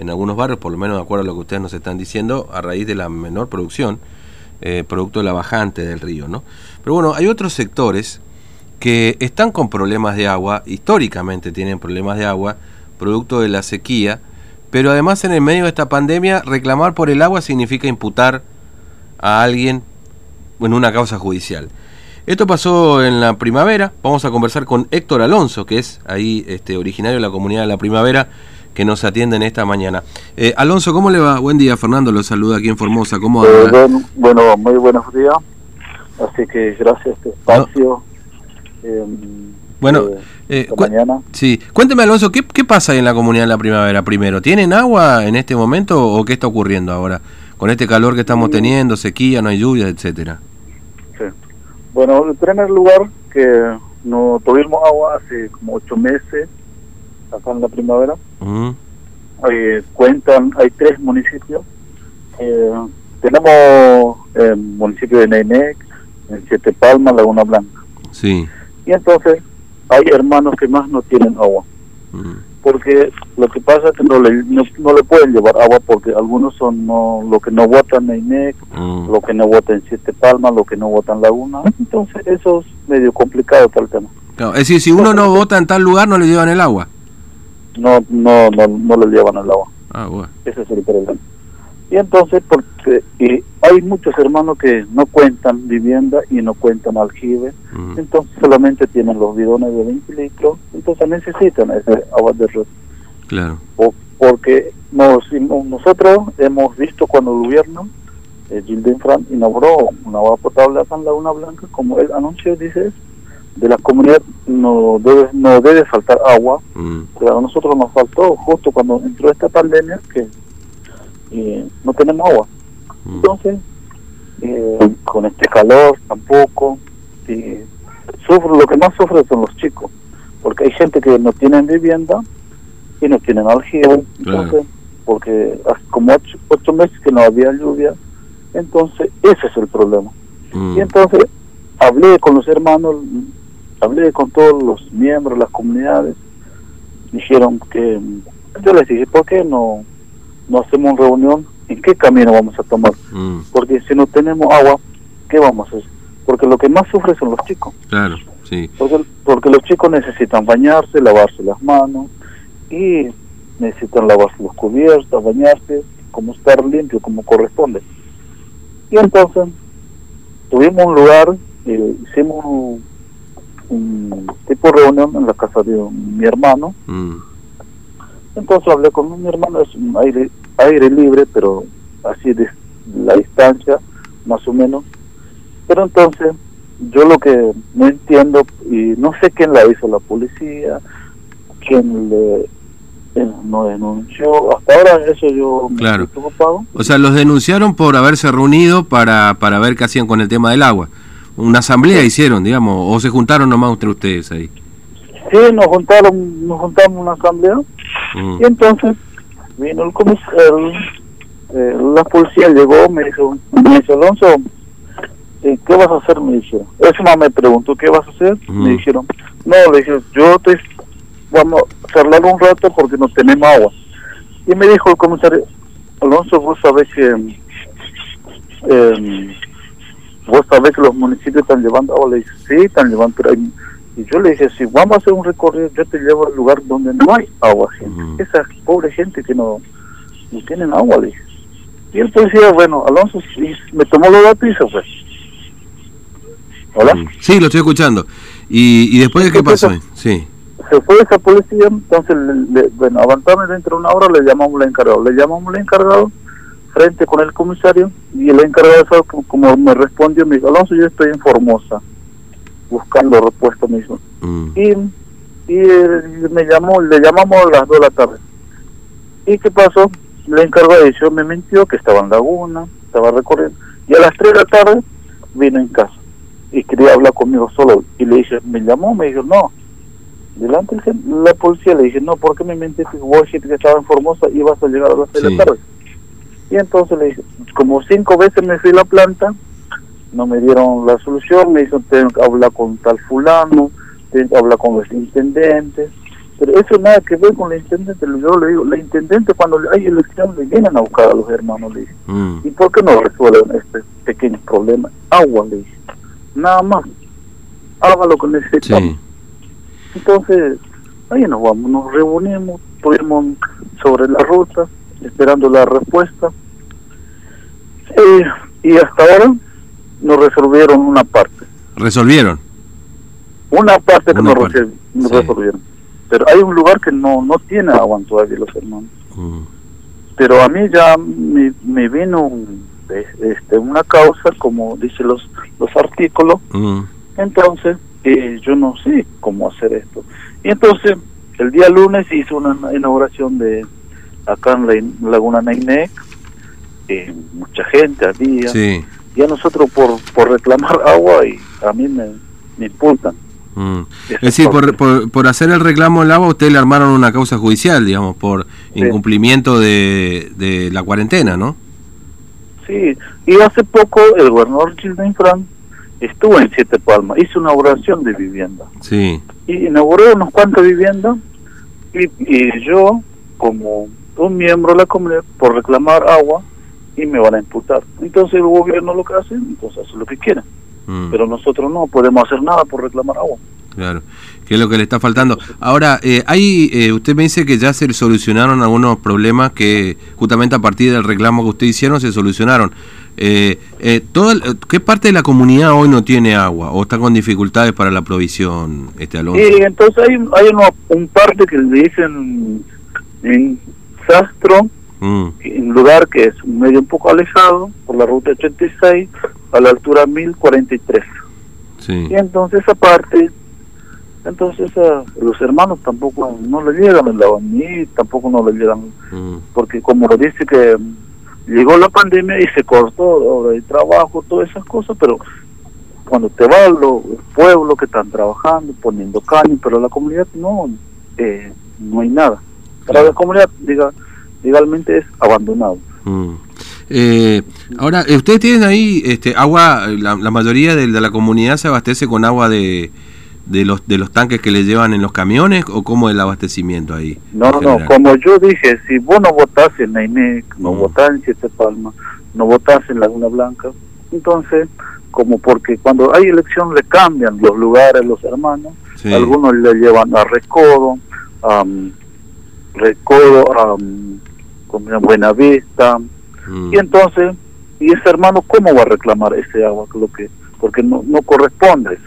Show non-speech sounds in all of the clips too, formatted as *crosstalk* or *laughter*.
en algunos barrios, por lo menos de acuerdo a lo que ustedes nos están diciendo, a raíz de la menor producción, eh, producto de la bajante del río, ¿no? Pero bueno, hay otros sectores que están con problemas de agua, históricamente tienen problemas de agua, producto de la sequía, pero además en el medio de esta pandemia reclamar por el agua significa imputar a alguien en una causa judicial. Esto pasó en la primavera, vamos a conversar con Héctor Alonso, que es ahí este, originario de la comunidad de la primavera, que nos atiende en esta mañana. Eh, Alonso, ¿cómo le va? Buen día, Fernando, lo saluda aquí en Formosa, ¿cómo? Eh, bueno, muy buenos días, así que gracias a este espacio. Em, bueno, eh, mañana. Sí, cuénteme Alonso, ¿qué, ¿qué pasa en la comunidad de la primavera primero? ¿Tienen agua en este momento o qué está ocurriendo ahora? Con este calor que estamos teniendo, sequía, no hay lluvias, etcétera. Sí. Bueno, en primer lugar, que no tuvimos agua hace como ocho meses, acá en la primavera. Eh, cuentan, hay tres municipios. Eh, tenemos el municipio de Neynec, en Siete Palmas, Laguna Blanca. Sí. Y entonces hay hermanos que más no tienen agua. Porque lo que pasa es que no le, no, le pueden llevar agua porque algunos son no, lo que no votan Neynec, lo que no votan Siete Palmas, lo que no votan Laguna. Entonces eso es medio complicado tal tema. es decir, si uno no vota en tal lugar, no le llevan el agua no no no, no le llevan el agua. Ah, bueno. Ese es el problema. Y entonces, porque y hay muchos hermanos que no cuentan vivienda y no cuentan aljibe, entonces solamente tienen los bidones de 20 litros, entonces necesitan ese agua de red. Claro. O, porque nos, nosotros hemos visto cuando el gobierno, eh, Gilden Fran, inauguró una agua potable acá en Laguna Blanca, como él anunció, dice, de la comunidad no debe, no debe faltar agua, mm. pero a nosotros nos faltó justo cuando entró esta pandemia que eh, no tenemos agua. Mm. Entonces, eh, con este calor tampoco, y sufro, lo que más sufre son los chicos, porque hay gente que no tienen vivienda y no tienen aljibe, entonces, porque hace como ocho, ocho, meses que no había lluvia, entonces ese es el problema. Mm. Y entonces hablé con los hermanos, hablé con todos los miembros de las comunidades, dijeron que, yo les dije, ¿por qué no, no hacemos una reunión? ¿En qué camino vamos a tomar? Mm. Porque si no tenemos agua, ¿qué vamos a hacer? Porque lo que más sufre son los chicos. Claro, sí. Porque, porque los chicos necesitan bañarse, lavarse las manos y necesitan lavarse los cubiertos, bañarse, como estar limpio, como corresponde. Y entonces tuvimos un lugar, eh, hicimos un, un tipo de reunión en la casa de mi hermano. Mm. Entonces hablé con mi hermano, es un aire, aire libre, pero así de la distancia, más o menos. Pero entonces, yo lo que no entiendo, y no sé quién la hizo, la policía, quién le no denunció, hasta ahora eso yo claro. preocupado. O sea, los denunciaron por haberse reunido para, para ver qué hacían con el tema del agua una asamblea hicieron, digamos, o se juntaron nomás entre ustedes ahí. Sí, nos juntaron, nos juntamos una asamblea mm. y entonces vino el comisario, la policía llegó, me dijo, me dijo Alonso, eh, ¿qué vas a hacer? Me dijeron. Eso más me preguntó, ¿qué vas a hacer? Me dijeron, no, le dije, yo te vamos a charlar un rato porque no tenemos agua. Y me dijo el comisario, Alonso, vos sabés que eh, vos sabés que los municipios están llevando agua, le dije, sí, están llevando, pero hay... y yo le dije, si vamos a hacer un recorrido, yo te llevo al lugar donde no hay agua, gente. esa pobre gente que no, no tienen agua, le dije. Y él decía, bueno, Alonso me tomó los datos y se fue. ¿Hola? Sí, lo estoy escuchando. ¿Y, y después de qué pasó? Sí. Se fue esa policía, entonces, bueno, avanzamos dentro de una hora, le llamamos al encargado. Le llamamos al encargado frente con el comisario y el encargado de eso, como me respondió, me dijo, Alonso, yo estoy en Formosa, buscando respuesta mismo. Mm. Y, y me llamó, le llamamos a las 2 de la tarde. ¿Y qué pasó? Le encargado de eso me mintió que estaba en Laguna, estaba recorriendo. Y a las 3 de la tarde vino en casa y quería hablar conmigo solo. Y le dije, me llamó, me dijo, no. Delante la policía le dije, no, ¿por qué me mentiste? Vos dijiste que estaba en Formosa y vas a llegar a las 3 de la tarde. Y entonces le dije, como cinco veces me fui a la planta, no me dieron la solución, me dijeron, tengo que hablar con tal fulano, tengo que hablar con los intendentes. Pero eso nada que ver con la intendente. Yo le digo, la intendente cuando hay elección le vienen a buscar a los hermanos, le dice. Mm. ¿Y por qué no resuelven este pequeño problema? Agua, le dice. Nada más. Haga lo que necesitamos. Sí. Entonces, ahí nos vamos, nos reunimos, estuvimos sobre la ruta, esperando la respuesta. Eh, y hasta ahora nos resolvieron una parte. ¿Resolvieron? Una parte que Una nos, parte, resol- nos sí. resolvieron. Pero hay un lugar que no, no tiene agua todavía los hermanos. Mm. Pero a mí ya me, me vino un- este, una causa, como dicen los, los artículos, Mm. Entonces, eh, yo no sé cómo hacer esto. Y entonces, el día lunes hice una inauguración de acá en la Laguna Nainec, eh, mucha gente había, Sí. y a nosotros por, por reclamar *laughs* agua y a mí me, me impulsan. Mm. Es decir, por, por, por hacer el reclamo del agua, ustedes le armaron una causa judicial, digamos, por incumplimiento de, de la cuarentena, ¿no? Sí, y hace poco el gobernador Gilden Fran estuvo en Siete Palmas, hizo una inauguración de vivienda. Sí. y inauguró unos cuantas viviendas y, y yo como un miembro de la comunidad por reclamar agua y me van a imputar entonces el gobierno lo que hace entonces hace lo que quiera Mm. pero nosotros no podemos hacer nada por reclamar agua Claro, que es lo que le está faltando. Ahora, eh, hay, eh, usted me dice que ya se solucionaron algunos problemas que justamente a partir del reclamo que usted hicieron se solucionaron. Eh, eh, todo el- ¿Qué parte de la comunidad hoy no tiene agua o está con dificultades para la provisión, este Alonso? y entonces hay, hay uno- un parte que le dicen en Sastro Mm, en un lugar que es un medio un poco alejado por la ruta 86 a la altura 1043 sí. Y entonces esa parte, entonces a los hermanos tampoco no le llegan el ni tampoco no le llegan, Mm, porque como lo dice que llegó la pandemia y se cortó de trabajo, todas esas cosas, pero cuando te va al pueblo que están trabajando, poniendo caña, pero la comunidad no, eh, no hay nada. Para la comunidad, diga, legalmente es abandonado. mm. Eh, ahora, eh, ustedes tienen ahí este agua, la, la mayoría de, de la comunidad se abastece con agua de, de los de los tanques que le llevan en los camiones o cómo es el abastecimiento ahí. No, no, no, como yo dije, si vos no votás en Nainec, no Mm. votás en Siete Palmas, no votás en Laguna Blanca, entonces, como porque cuando hay elección le cambian los lugares los hermanos, Sí. algunos le llevan a Recodo, a Recodo, a como se llama, Buenavista, Mm. y entonces, ¿y ese hermano cómo va a reclamar ese agua? Lo que, porque no, no corresponde.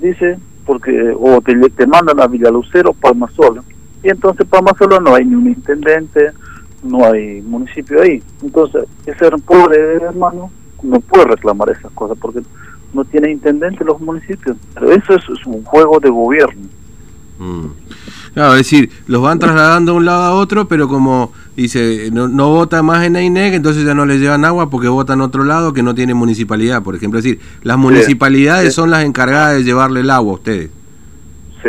Dice, porque o te, te mandan a Villalucero, Palmasola, y entonces Palmasola no hay ni un intendente, no hay municipio ahí. Entonces, ese pobre hermano no puede reclamar esas cosas porque no tiene intendente los municipios. Pero eso es, es un juego de gobierno. Mm. Claro, es decir, los van trasladando de un lado a otro, pero como dice, no, no vota más en AINEC, entonces ya no le llevan agua porque vota en otro lado que no tiene municipalidad, por ejemplo. Es decir, las municipalidades sí. son las encargadas de llevarle el agua a ustedes. Sí.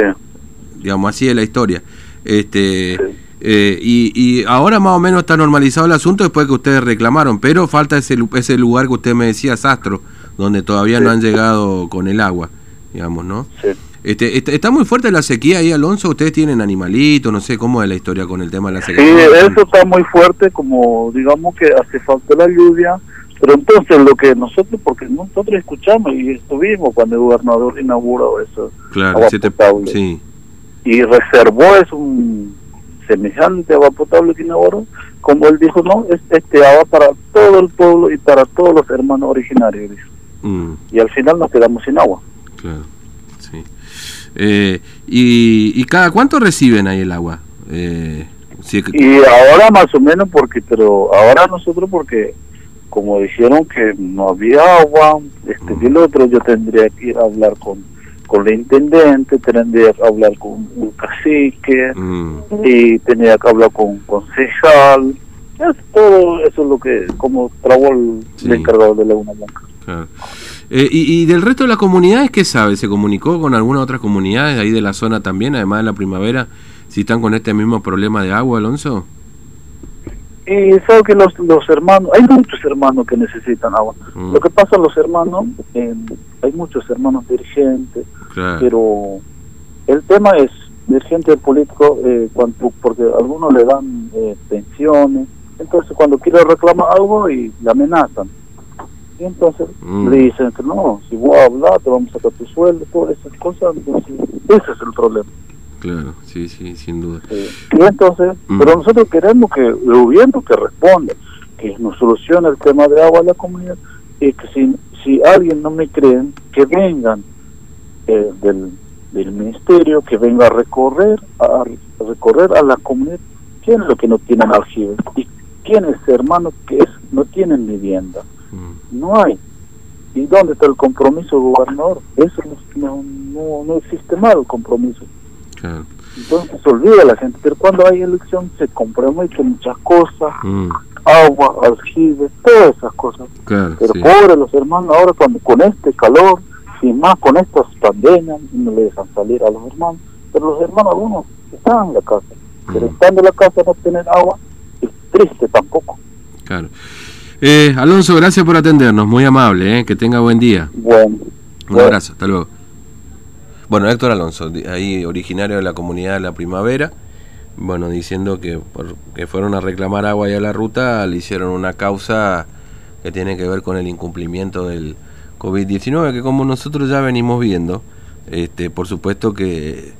Digamos, así es la historia. Este, Sí. eh, y, y ahora más o menos está normalizado el asunto después que ustedes reclamaron, pero falta ese, ese lugar que usted me decía, Sastro, donde todavía Sí. no han llegado con el agua, digamos, ¿no? Sí. Este, está, está muy fuerte la sequía ahí, Alonso. Ustedes tienen animalitos, no sé cómo es la historia con el tema de la Sí, sequía. eso está muy fuerte, como digamos que hace falta la lluvia, pero entonces lo que nosotros, porque nosotros escuchamos y estuvimos cuando el gobernador inauguró eso, Claro, agua siete- potable. sí. y reservó es un semejante agua potable que inauguró, como él dijo, no, es este agua para todo el pueblo y para todos los hermanos originarios. Mm, y al final nos quedamos sin agua. claro, sí. Eh, y, ¿Y cada cuánto reciben ahí el agua? Eh, que- Y ahora más o menos porque, pero ahora nosotros porque como dijeron que no había agua, este y el otro, yo tendría que ir a hablar con, con el intendente, tendría que hablar con un cacique mm, y tenía que hablar con un concejal. Es todo eso es lo que, como trabó el, Sí. el encargado de Laguna Blanca. claro. Eh, y, y del resto de las comunidades qué sabe? ¿Se comunicó con algunas otras comunidades ahí de la zona también, además de la primavera, si están con este mismo problema de agua, Alonso? Y sabe que los, los hermanos, hay muchos hermanos que necesitan agua. Mm, Lo que pasa los hermanos, eh, hay muchos hermanos dirigentes, claro. pero el tema es dirigente político, eh, cuando, porque algunos le dan eh, pensiones, entonces cuando quiere reclamar algo y le amenazan. Y entonces Mm. le dicen que no, si vos hablas te vamos a sacar tu sueldo, todas esas cosas, entonces ese es el problema. Claro, sí, sí, sin duda. Eh, y entonces, Mm. pero nosotros queremos que el gobierno que responda, que nos solucione el tema de agua a la comunidad y que si, si alguien no me creen, que vengan eh, del, del ministerio, que venga a recorrer, a, a recorrer a la comunidad, quién es lo que no tienen aljibe y quiénes hermanos que es, no tienen vivienda, Mm, no hay. ¿Y dónde está el compromiso, gobernador? Eso no, no, no, existe más el compromiso. claro. Entonces se olvida la gente, pero cuando hay elección se compromete muchas cosas, Mm, agua, aljibe, todas esas cosas. claro, Pero sí. pobres los hermanos ahora cuando con este calor y más con estas pandemias no le dejan salir a los hermanos. Pero los hermanos algunos están en la casa, pero Mm. estando en la casa no tener agua es triste tampoco. Claro. Eh, Alonso, gracias por atendernos, muy amable, eh, que tenga buen día. Bueno, Un Bueno. abrazo, hasta luego. Bueno, Héctor Alonso, ahí originario de la comunidad de la primavera, bueno, diciendo que por, que fueron a reclamar agua y a la ruta, le hicieron una causa que tiene que ver con el incumplimiento del COVID-19, que como nosotros ya venimos viendo, este, por supuesto que